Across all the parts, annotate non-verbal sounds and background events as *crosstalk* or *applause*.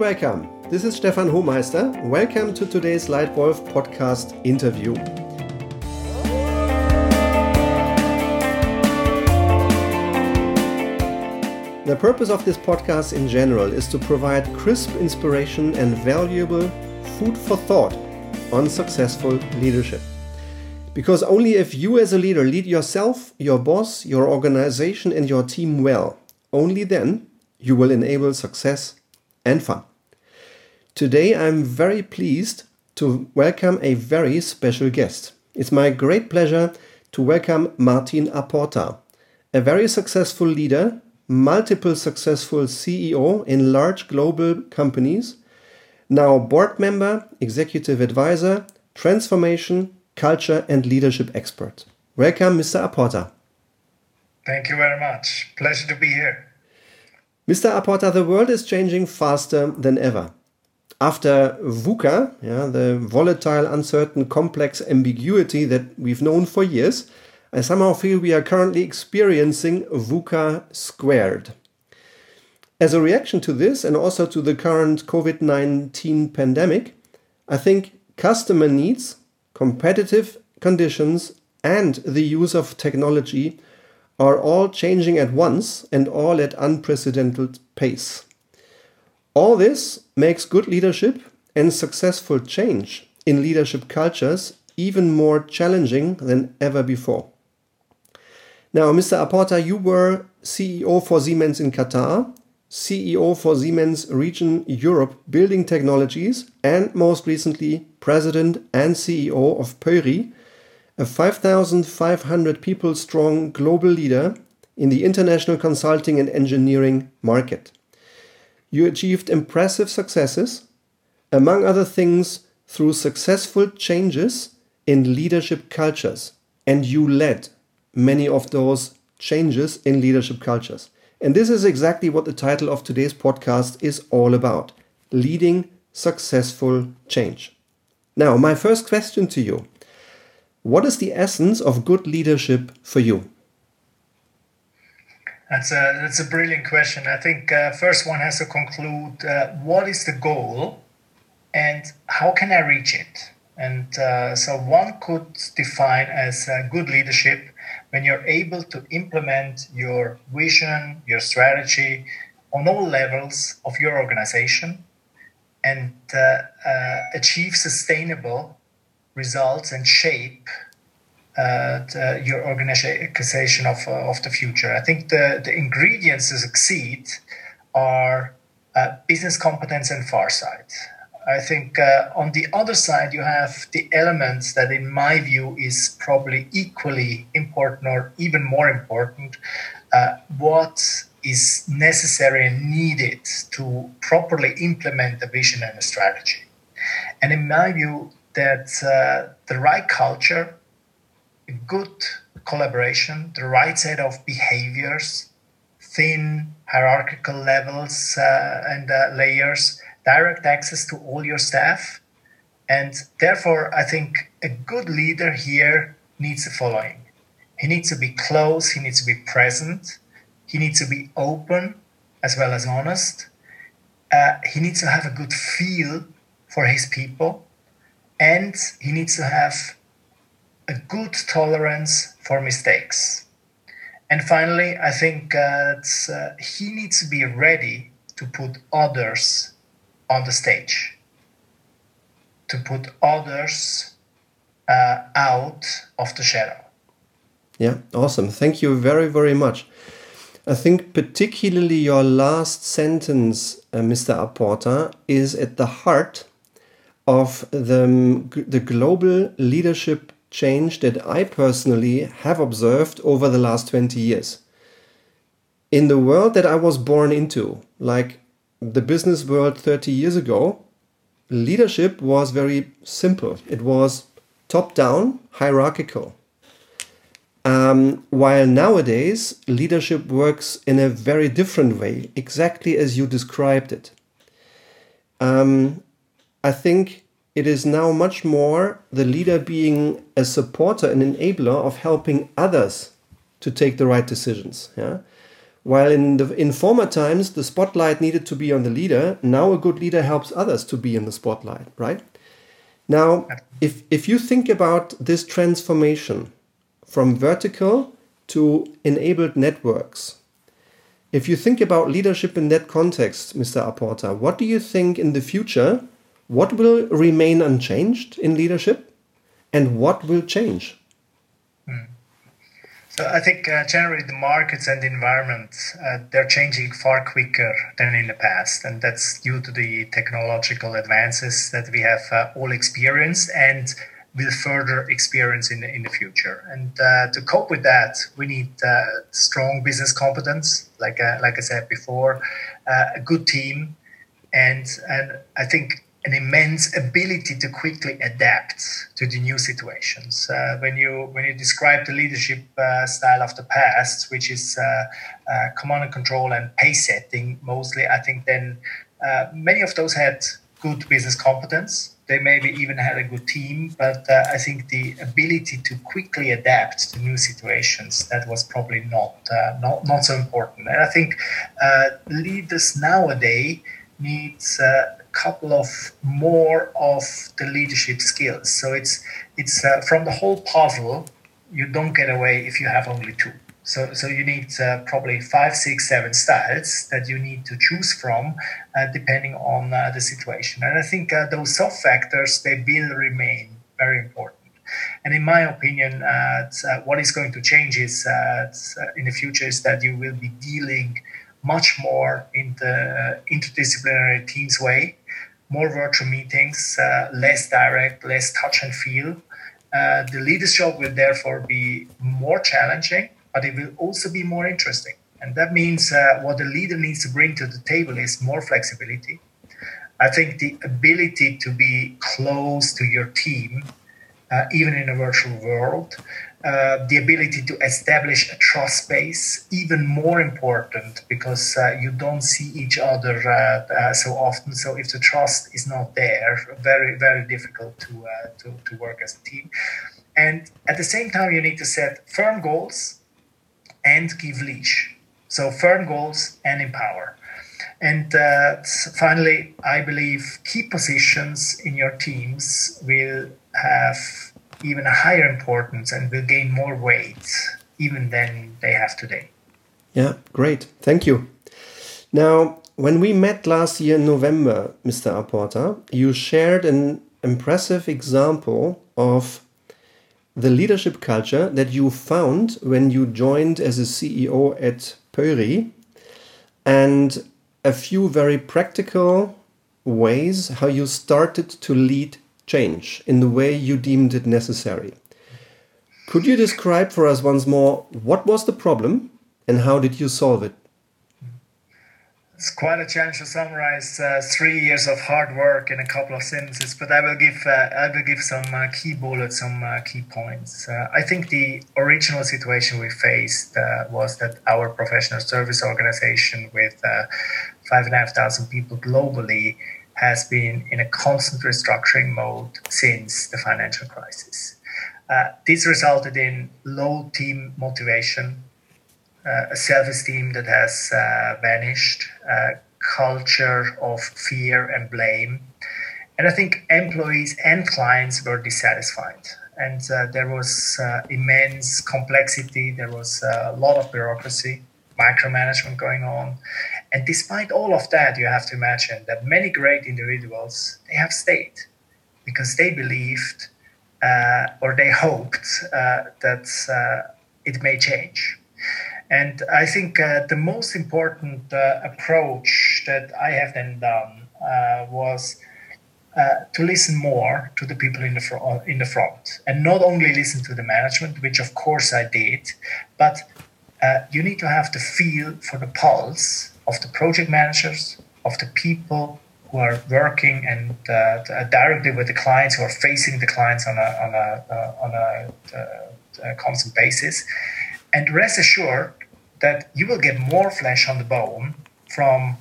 welcome. This is Stefan Homeister. Welcome to today's Leitwolf podcast interview. The purpose of this podcast in general is to provide crisp inspiration and valuable food for thought on successful leadership. Because only if you, as a leader, lead yourself, your boss, your organization, and your team well, only then you will enable success and fun. Today, I'm very pleased to welcome a very special guest. It's my great pleasure to welcome Martin à Porta, a very successful leader, multiple successful CEO in large global companies, now board member, executive advisor, transformation, culture, and leadership expert. Welcome, Mr. à Porta. Thank you very much. Pleasure to be here. Mr. à Porta, the world is changing faster than ever. After VUCA, yeah, the volatile, uncertain, complex ambiguity that we've known for years, I somehow feel we are currently experiencing VUCA squared. As a reaction to this and also to the current COVID 19 pandemic, I think customer needs, competitive conditions, and the use of technology are all changing at once and all at unprecedented pace. All this makes good leadership and successful change in leadership cultures even more challenging than ever before. Now, Mr. à Porta, you were CEO for Siemens in Qatar, CEO for Siemens Region Europe Building Technologies, and most recently, President and CEO of Pöyry, a 5,500 people strong global leader in the international consulting and engineering market. You achieved impressive successes, among other things, through successful changes in leadership cultures, and you led many of those changes in leadership cultures. And this is exactly what the title of today's podcast is all about leading successful change. Now, my first question to you what is the essence of good leadership for you? That's a that's a brilliant question. I think uh, first one has to conclude uh, what is the goal, and how can I reach it. And uh, so one could define as uh, good leadership when you're able to implement your vision, your strategy on all levels of your organization, and uh, uh, achieve sustainable results and shape your organization of, uh, of the future. I think the, the ingredients to succeed are uh, business competence and farsight. I think uh, on the other side, you have the elements that, in my view, is probably equally important or even more important. Uh, what is necessary and needed to properly implement a vision and a strategy. And in my view, that uh, the right culture, good collaboration, the right set of behaviors, thin hierarchical levels uh, and uh, layers, direct access to all your staff. And therefore, I think a good leader here needs the following he needs to be close, he needs to be present, he needs to be open as well as honest. Uh, he needs to have a good feel for his people and he needs to have a good tolerance for mistakes. And finally, I think uh, uh, he needs to be ready to put others on the stage, to put others uh, out of the shadow. Yeah, awesome. Thank you very, very much. I think particularly your last sentence, uh, Mr. à Porta, is at the heart of the, the global leadership change that I personally have observed over the last 20 years. In the world that I was born into, like the business world 30 years ago, leadership was very simple. It was top down, hierarchical. Um, while nowadays, leadership works in a very different way, exactly as you described it. Um, I think it is now much more the leader being a supporter and enabler of helping others to take the right decisions. Yeah? While in, the, in former times, the spotlight needed to be on the leader, now a good leader helps others to be in the spotlight, right? Now, if, if you think about this transformation from vertical to enabled networks, if you think about leadership in that context, Mr. à Porta, what do you think in the future? What will remain unchanged in leadership and what will change? Hmm. So I think uh, generally the markets and the environment uh, they're changing far quicker than in the past, and that's due to the technological advances that we have uh, all experienced and will further experience in the, in the future. And uh, to cope with that, we need uh, strong business competence, like uh, like I said before, a good team, and and I think an immense ability to quickly adapt to the new situations. Uh, when you when you describe the leadership uh, style of the past, which is command and control and pace setting mostly, I think then many of those had good business competence they maybe even had a good team, but uh, I think the ability to quickly adapt to new situations that was probably not uh, not not so important. And I think uh, leaders nowadays needs a couple of more of the leadership skills. So it's it's uh, from the whole puzzle. You don't get away if you have only two. So, so you need uh, probably five, six, seven styles that you need to choose from, uh, depending on uh, the situation. And I think uh, those soft factors they will remain very important. And in my opinion, uh, uh, what is going to change is in the future is that you will be dealing much more in the interdisciplinary teams way, more virtual meetings, less direct, less touch and feel. the leadership will therefore be more challenging but it will also be more interesting. And that means uh, what the leader needs to bring to the table is more flexibility. I think the ability to be close to your team, uh, even in a virtual world, uh, the ability to establish a trust base, even more important because uh, you don't see each other uh, uh, so often. So if the trust is not there, very very difficult to, to to work as a team. And at the same time, you need to set firm goals and give leash. So firm goals and empower. And uh, finally, I believe key positions in your teams will have even a higher importance and will gain more weight even than they have today. Yeah, great. Thank you. Now, when we met last year in November, Mr. à Porta, you shared an impressive example of the leadership culture that you found when you joined as a CEO at Pöyry and a few very practical ways how you started to lead change in the way you deemed it necessary. Could you describe for us once more what was the problem and how did you solve it? It's quite a challenge to summarize uh, three years of hard work in a couple of sentences, but I will give uh, I will give some uh, key bullets, some uh, key points. Uh, I think the original situation we faced uh, was that our professional service organization, with five and a half thousand people globally, has been in a constant restructuring mode since the financial crisis. this resulted in low team motivation, uh, a self-esteem that has uh, vanished, a culture of fear and blame, and I think employees and clients were dissatisfied. And uh, there was uh, immense complexity. There was uh, a lot of bureaucracy, micromanagement going on, and despite all of that, you have to imagine that many great individuals they have stayed because they believed uh, or they hoped that it may change. And I think uh, the most important uh, approach that I have then done uh, was uh, to listen more to the people in the, fr- uh, in the front and not only listen to the management, which of course I did, but uh, you need to have the feel for the pulse of the project managers, of the people who are working and directly with the clients, who are facing the clients on a, on a, on a, a constant basis. And rest assured that you will get more flesh on the bone from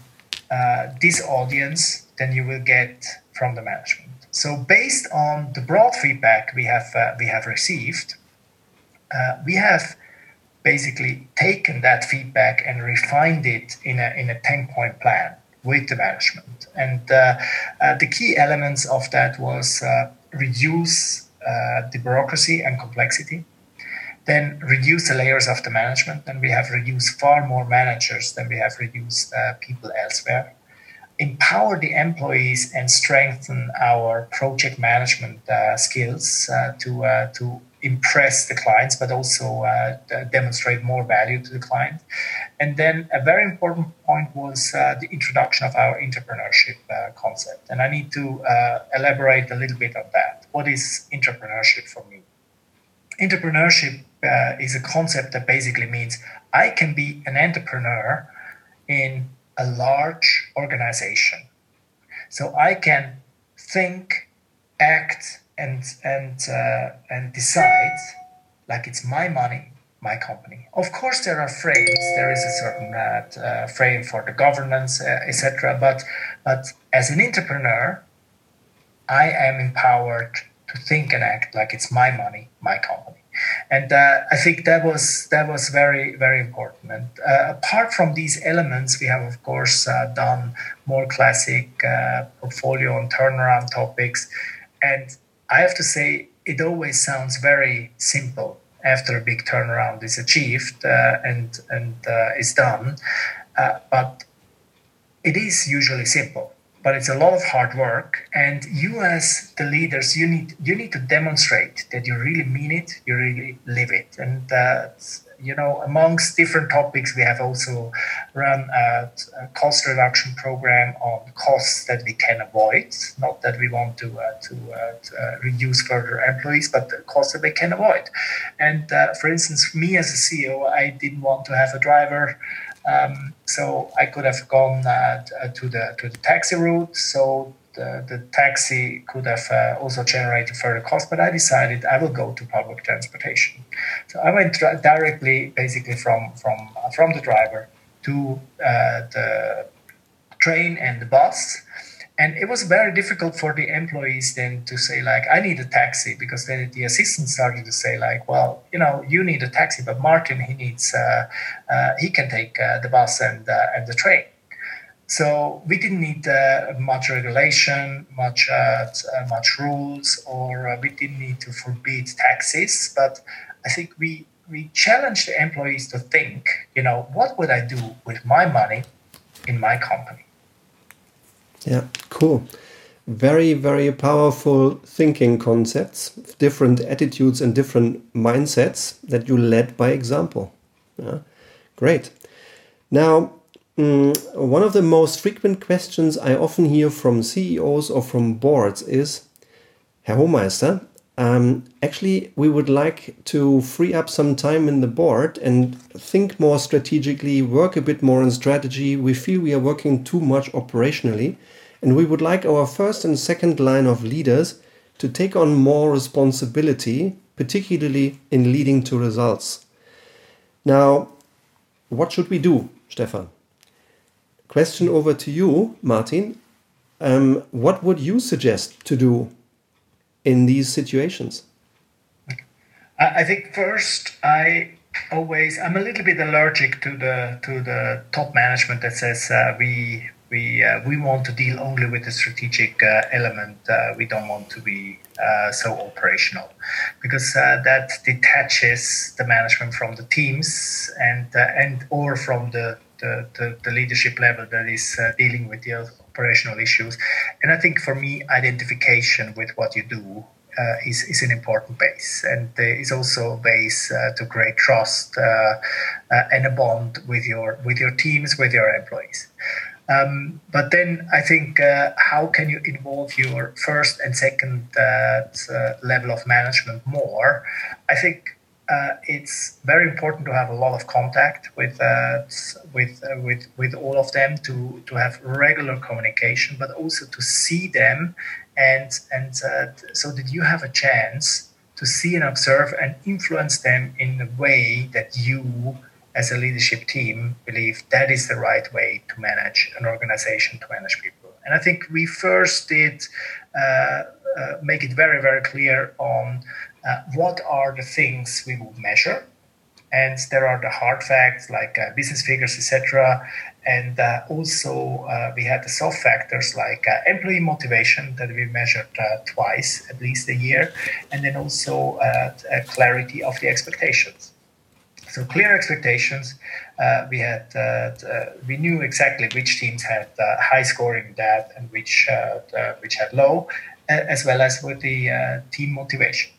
uh, this audience than you will get from the management. So, based on the broad feedback we have uh, we have received, uh, we have basically taken that feedback and refined it in a, in a 10 point plan with the management. And uh, uh, the key elements of that was uh, reduce uh, the bureaucracy and complexity, then reduce the layers of the management. And we have reduced far more managers than we have reduced uh, people elsewhere. Empower the employees and strengthen our project management uh, skills to to impress the clients, but also uh, demonstrate more value to the client. And then a very important point was uh, the introduction of our entrepreneurship uh, concept. And I need to uh, elaborate a little bit on that. What is entrepreneurship for me? Entrepreneurship uh, is a concept that basically means I can be an entrepreneur in a large organization. So I can think, act, and and uh, and decide like it's my money, my company. Of course, there are frames. There is a certain uh, uh frame for the governance, uh, etc. But but as an entrepreneur, I am empowered to think and act like it's my money, my company. And uh, I think that was that was very very important. And uh, apart from these elements, we have of course uh, done more classic uh, portfolio and turnaround topics, and I have to say, it always sounds very simple after a big turnaround is achieved uh, and and uh, is done, uh, but it is usually simple. But it's a lot of hard work, and you as the leaders, you need you need to demonstrate that you really mean it, you really live it, and that's you know, amongst different topics, we have also run a, a, cost reduction program on costs that we can avoid. Not that we want to uh, to, uh, to uh, reduce further employees, but the costs that we can avoid. And uh, for instance, me as a CEO, I didn't want to have a driver. Um, so I could have gone uh, to the to the taxi route. So the, the taxi could have uh, also generated further costs, but I decided I will go to public transportation. So I went directly, basically from from from the driver to uh, the train and the bus. And it was very difficult for the employees then to say like, I need a taxi because then the assistant started to say like, well, you know, you need a taxi, but Martin he needs uh, uh, he can take uh, the bus and uh, and the train. So we didn't need uh, much regulation, much uh, uh much rules, or uh, we didn't need to forbid taxes. But I think we we challenged the employees to think, you know, what would I do with my money in my company? Yeah, cool. Very, very powerful thinking concepts, different attitudes and different mindsets that you led by example. Yeah, great. Now, one of the most frequent questions I often hear from CEOs or from boards is Herr Homeister, um, actually, we would like to free up some time in the board and think more strategically, work a bit more on strategy. We feel we are working too much operationally, and we would like our first and second line of leaders to take on more responsibility, particularly in leading to results. Now, what should we do, Stefan? Question over to you, Martin. Um, what would you suggest to do in these situations? I think first, I always I'm a little bit allergic to the to the top management that says uh, we we uh, we want to deal only with the strategic uh, element. Uh, we don't want to be uh, so operational because uh, that detaches the management from the teams and and or from the the, the, the leadership level that is uh, dealing with the operational issues. And I think for me, identification with what you do uh, is, is an important base. And uh, is also a base uh, to create trust uh, uh, and a bond with your with your teams with your employees. Um, but then I think uh, how can you involve your first and second level of management more? I think uh, it's very important to have a lot of contact with uh, with uh, with with all of them to to have regular communication, but also to see them and and uh, so that you have a chance to see and observe and influence them in a way that you as a leadership team believe that is the right way to manage an organization to manage people. And i think we first did uh, uh, make it very very clear on uh, what are the things we will measure and there are the hard facts like uh, business figures, etc. And uh, also uh, we had the soft factors like uh, employee motivation that we measured uh, twice, at least a year, and then also clarity of the expectations. So clear expectations. we had we knew exactly which teams had high scoring that and which which had low, as well as with the team motivation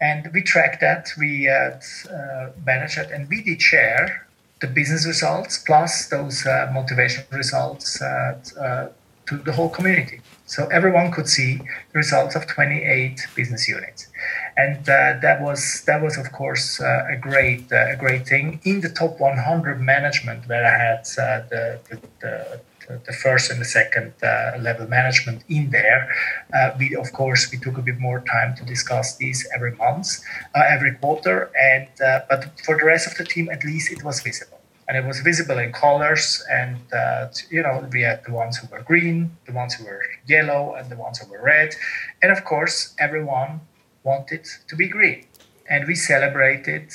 and we tracked that, we uh, uh, managed it, and we did share the business results plus those uh, motivation results uh, uh, to the whole community. So everyone could see the results of 28 business units, and uh, that was that was of course a great a great thing. In the top 100 management where I had the, the, the the first and the second uh, level management in there. Uh, we, of course, we took a bit more time to discuss these every month, uh, every quarter, and but for the rest of the team, at least it was visible. And it was visible in colors and uh, you know we had the ones who were green the ones who were yellow and the ones who were red. And of course everyone wanted to be green. And we celebrated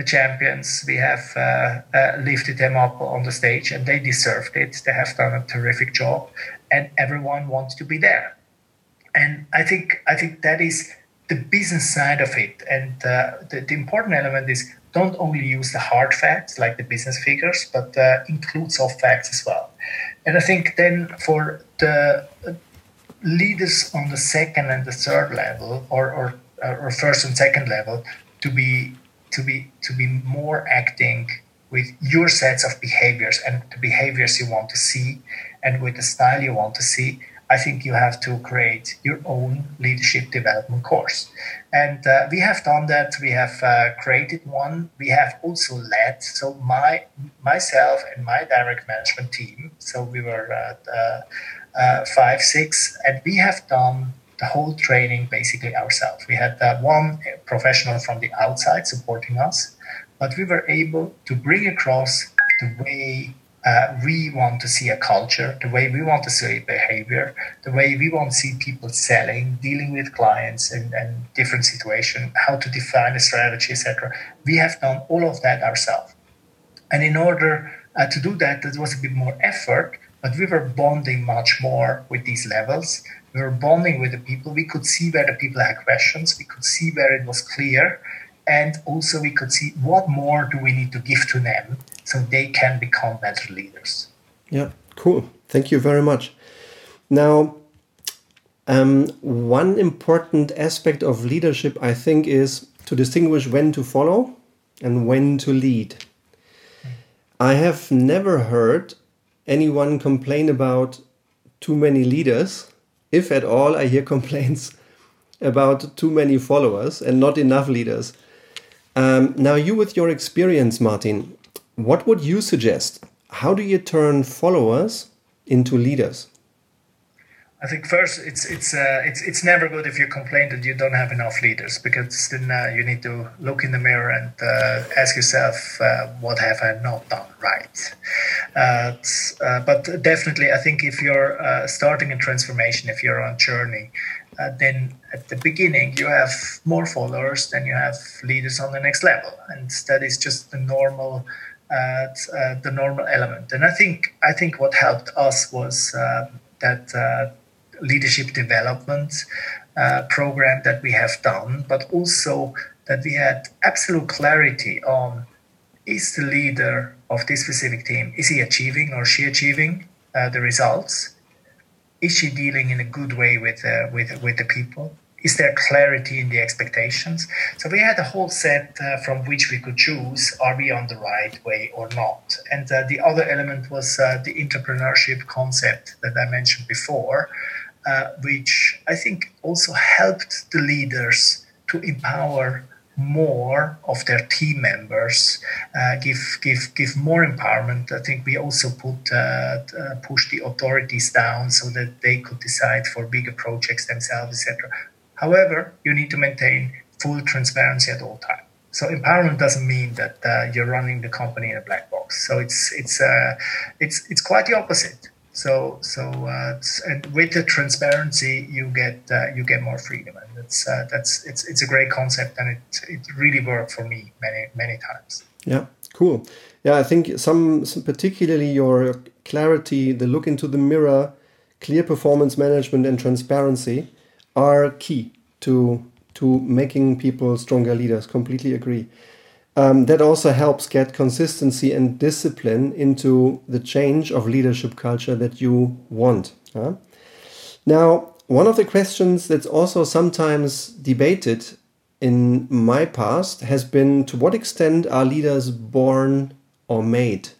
the champions. We have uh, uh, lifted them up on the stage, and they deserved it. They have done a terrific job, and everyone wants to be there. And I think I think that is the business side of it. And uh, the, the, important element is don't only use the hard facts like the business figures, but uh, include soft facts as well. And I think then for the leaders on the second and the third level, or or, or first and second level, to be to be to be more acting with your sets of behaviors and the behaviors you want to see and with the style you want to see i think you have to create your own leadership development course. And uh, we have done that. We have uh, created one. We have also led. So my myself and my direct management team so we were uh, uh five six and we have done the whole training basically ourselves. We had that one professional from the outside supporting us, but we were able to bring across the way uh, we want to see a culture, the way we want to see behavior, the way we want to see people selling, dealing with clients and, and different situations, how to define a strategy, etc. We have done all of that ourselves. And in order uh, to do that, there was a bit more effort, but we were bonding much more with these levels we were bonding with the people. We could see where the people had questions. We could see where it was clear. And also, we could see what more do we need to give to them so they can become better leaders. Yeah, cool. Thank you very much. Now, um, one important aspect of leadership, I think, is to distinguish when to follow and when to lead. I have never heard anyone complain about too many leaders if at all, I hear *laughs* complaints about too many followers and not enough leaders. Um, now, you, with your experience, Martin, what would you suggest? How do you turn followers into leaders? I think first it's it's uh, it's it's never good if you complain that you don't have enough leaders because then uh, you need to look in the mirror and uh, ask yourself uh, what have I not done right. Uh, uh, but definitely, I think if you're starting a transformation, if you're on a journey, then at the beginning you have more followers than you have leaders on the next level, and that is just the normal. the normal element, and I think I think what helped us was that leadership development uh, program that we have done, but also that we had absolute clarity on is the leader of this specific team is he achieving or she achieving uh, the results? Is she dealing in a good way with uh, with with the people? Is there clarity in the expectations? So we had a whole set uh, from which we could choose: are we on the right way or not? And uh, the other element was uh, the entrepreneurship concept that I mentioned before, uh, which I think also helped the leaders to empower more of their team members, uh, give give give more empowerment. I think we also put uh, uh, push the authorities down so that they could decide for bigger projects themselves, etc. However, you need to maintain full transparency at all times. So empowerment doesn't mean that uh, you're running the company in a black box. So it's it's uh, it's it's quite the opposite So so uh, and with the transparency, you get uh, you get more freedom, and that's uh, that's it's it's a great concept, and it it really worked for me many many times. Yeah, cool. Yeah, I think some, some particularly your clarity, the look into the mirror, clear performance management, and transparency are key to to making people stronger leaders. Completely agree. Um, that also helps get consistency and discipline into the change of leadership culture that you want. Huh? Now, one of the questions that's also sometimes debated in my past has been to what extent are leaders born or made?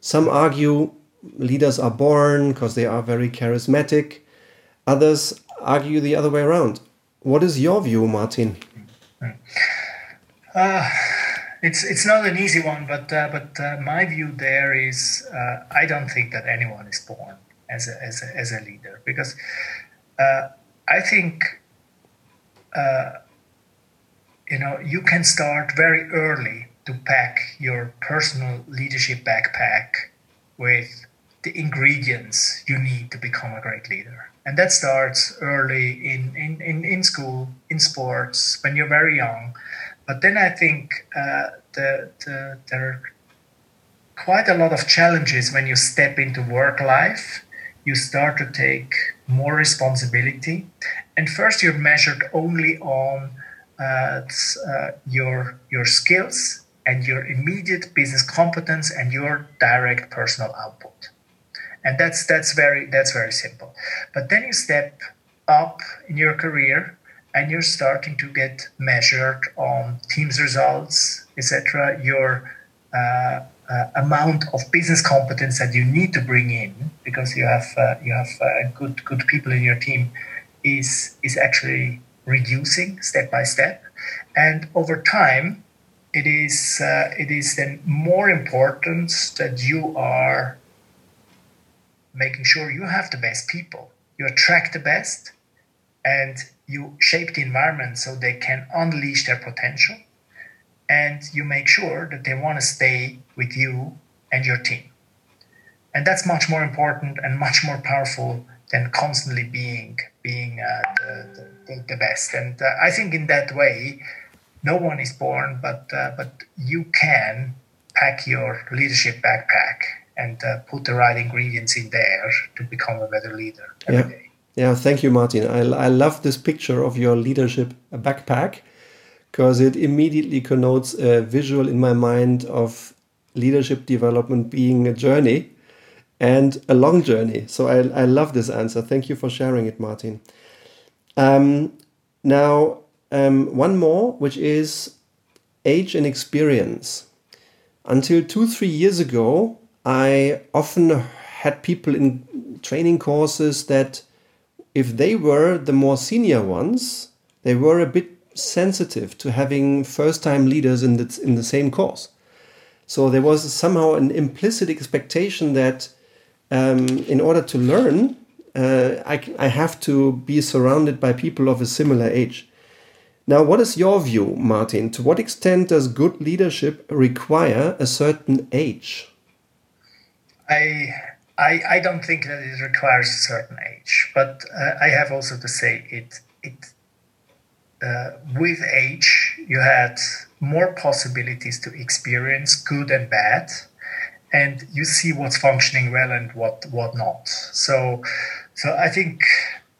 Some argue leaders are born because they are very charismatic. Others argue the other way around. What is your view, Martin? Uh, it's it's not an easy one, but uh, but uh, my view there is uh, I don't think that anyone is born as a as a, as a leader because uh, I think uh, you know you can start very early to pack your personal leadership backpack with the ingredients you need to become a great leader. And that starts early in, in, in, in school in sports when you're very young but then I think uh, the, the, there are quite a lot of challenges when you step into work life. You start to take more responsibility. And first, you're measured only on uh, uh, your, your skills and your immediate business competence and your direct personal output. And that's, that's, very, that's very simple. But then you step up in your career and you're starting to get measured on teams results, etc. Your uh, uh, amount of business competence that you need to bring in because you have uh, you have uh, good good people in your team is is actually reducing step by step, and over time, it is uh, it is then more important that you are making sure you have the best people, you attract the best, and you shape the environment so they can unleash their potential and you make sure that they want to stay with you and your team and that's much more important and much more powerful than constantly being being uh, the, the, the, best and uh, i think in that way no one is born but uh, but you can pack your leadership backpack and uh, put the right ingredients in there to become a better leader every yeah. day. Yeah, thank you, Martin. I, I love this picture of your leadership backpack because it immediately connotes a visual in my mind of leadership development being a journey and a long journey. So I, I love this answer. Thank you for sharing it, Martin. Um, now, um, one more, which is age and experience. Until two, three years ago, I often had people in training courses that if they were the more senior ones, they were a bit sensitive to having first time leaders in the, in the same course. So there was somehow an implicit expectation that um, in order to learn, uh, I, I have to be surrounded by people of a similar age. Now, what is your view, Martin? To what extent does good leadership require a certain age? I I, I don't think that it requires a certain age, but uh, I have also to say it it uh, with age you had more possibilities to experience good and bad, and you see what's functioning well and what what not. So so I think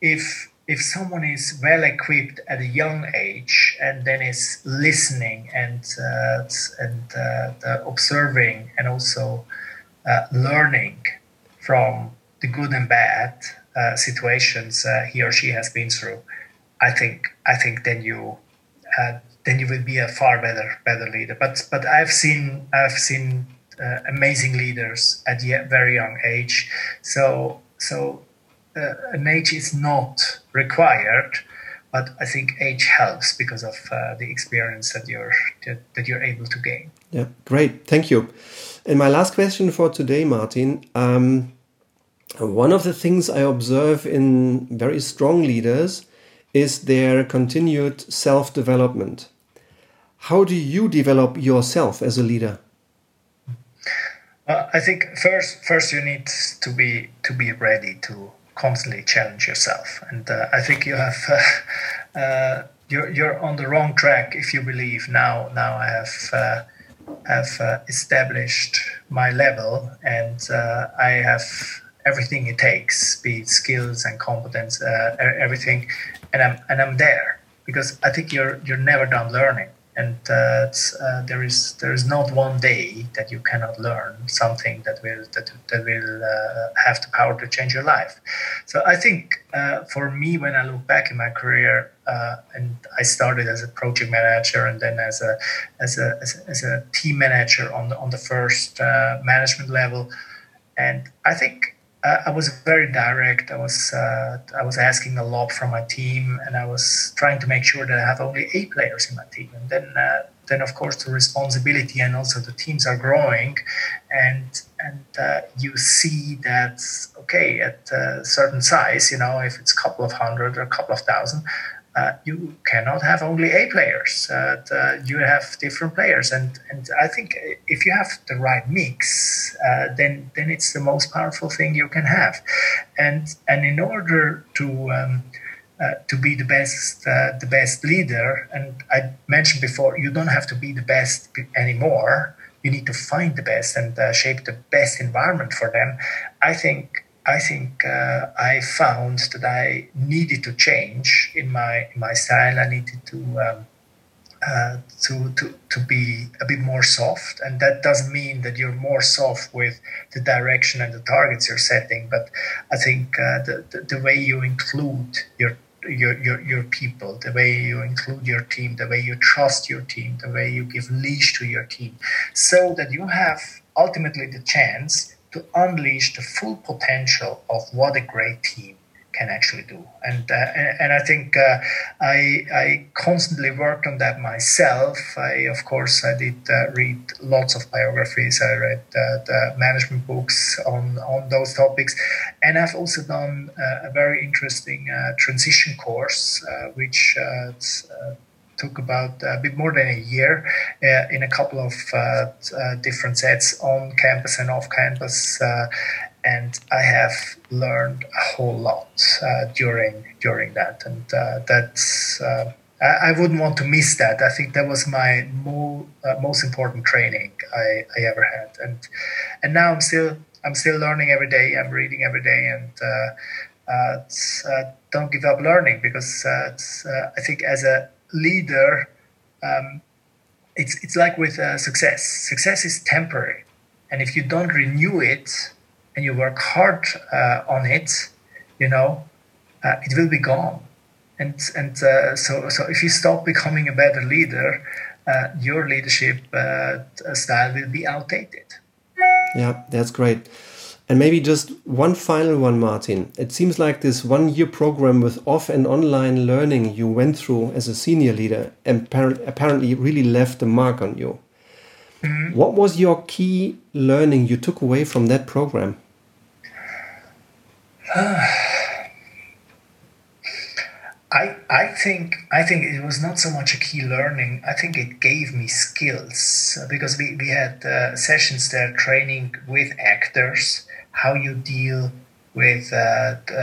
if if someone is well equipped at a young age and then is listening and uh, and uh, observing and also uh, learning from the good and bad uh, situations uh, he or she has been through, I think I think then you uh, then you will be a far better better leader. But but I've seen I've seen uh, amazing leaders at a very young age. So so uh, an age is not required. But I think age helps because of uh, the experience that you're that, that you're able to gain. Yeah, great, thank you. And my last question for today, Martin. Um, one of the things I observe in very strong leaders is their continued self development. How do you develop yourself as a leader? Uh, I think first, first you need to be to be ready to constantly challenge yourself, and uh, I think you have uh, *laughs* uh, you're you're on the wrong track if you believe now now I have uh, have uh, established my level and I have everything it takes, be it skills and competence, everything, and I'm and I'm there. Because I think you're you're never done learning and uh, uh, there is there is not one day that you cannot learn something that will that, that will uh, have the power to change your life. So I think uh, for me, when I look back in my career, uh, and I started as a project manager and then as a as a as a, as a team manager on the on the first uh, management level, and I think I was very direct. I was uh, I was asking a lot from my team, and I was trying to make sure that I have only A players in my team. And then uh, then of course the responsibility and also the teams are growing, and and uh, you see that okay at a certain size, you know, if it's a couple of hundred or a couple of thousand, uh, you cannot have only A players. Uh, the, you have different players, and and I think if you have the right mix, uh, then then it's the most powerful thing you can have, and and in order to um, uh, to be the best uh, the best leader, and I mentioned before, you don't have to be the best anymore. You need to find the best and uh, shape the best environment for them. I think I think uh, I found that I needed to change in my in my style. I needed to um, uh, to to to be a bit more soft, and that doesn't mean that you're more soft with the direction and the targets you're setting. But I think uh, the, the, the way you include your your, your your people, the way you include your team, the way you trust your team, the way you give leash to your team, so that you have ultimately the chance to unleash the full potential of what a great team can actually do. And uh, and I think uh, I I constantly worked on that myself. I of course I did uh, read lots of biographies. I read uh, the management books on on those topics, and I've also done uh, a very interesting uh, transition course, which took about a bit more than a year uh, in a couple of uh, uh, different sets on campus and off campus. and I have learned a whole lot during during that, and that's. I wouldn't want to miss that. I think that was my mo- uh, most important training I, I, ever had, and and now I'm still I'm still learning every day. I'm reading every day, and uh, uh, don't give up learning because I think as a leader, um, it's it's like with uh, success. Success is temporary, and if you don't renew it and you work hard uh, on it, you know, uh, it will be gone. And and uh, so so if you stop becoming a better leader, uh, your leadership uh, style will be outdated. Yeah, that's great. And maybe just one final one, Martin. It seems like this one year program with off and online learning you went through as a senior leader apparently really left a mark on you. Mm-hmm. What was your key learning you took away from that program? *sighs* I, I think I think it was not so much a key learning. I think it gave me skills because we, we had uh, sessions there training with actors how you deal with uh, uh,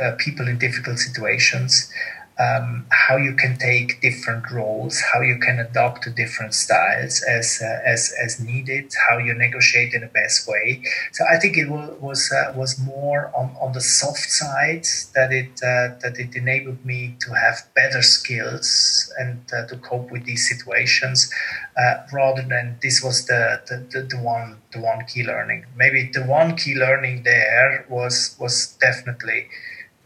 uh, people in difficult situations, um, how you can take different roles, how you can adapt to different styles as uh, as as needed, how you negotiate in the best way. So I think it was uh, was more on, on the soft side that it uh, that it enabled me to have better skills and uh, to cope with these situations, uh, rather than this was the, the, the, the one the one key learning. Maybe the one key learning there was was definitely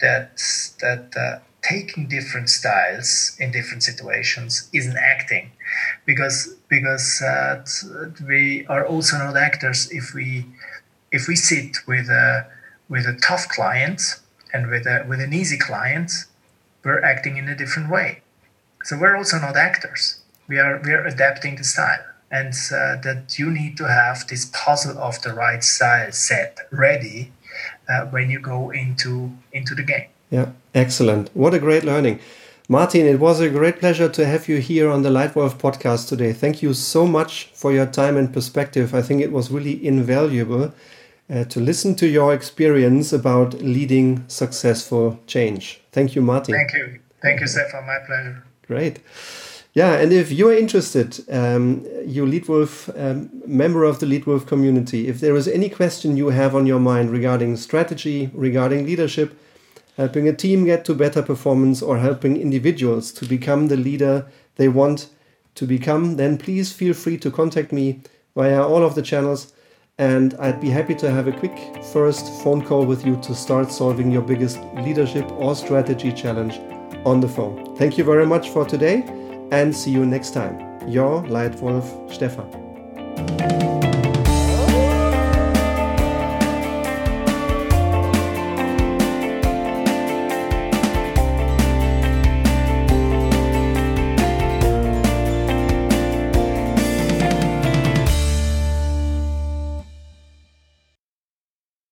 that that uh, taking different styles in different situations isn't acting. Because because uh, we are also not actors if we if we sit with a with a tough client and with a with an easy client we're acting in a different way. So we're also not actors. We are we are adapting the style. And uh, that you need to have this puzzle of the right style set ready uh, when you go into into the game yeah, excellent. What a great learning. Martin, it was a great pleasure to have you here on the Leitwolf podcast today. Thank you so much for your time and perspective. I think it was really invaluable uh, to listen to your experience about leading successful change. Thank you, Martin. Thank you. Thank you, Stefan. My pleasure. Great. Yeah, and if you are interested, um, you Leitwolf um, member of the Leitwolf community, if there is any question you have on your mind regarding strategy, regarding leadership, helping a team get to better performance, or helping individuals to become the leader they want to become, then please feel free to contact me via all of the channels. And I'd be happy to have a quick first phone call with you to start solving your biggest leadership or strategy challenge on the phone. Thank you very much for today and see you next time. Your Leitwolf Stefan.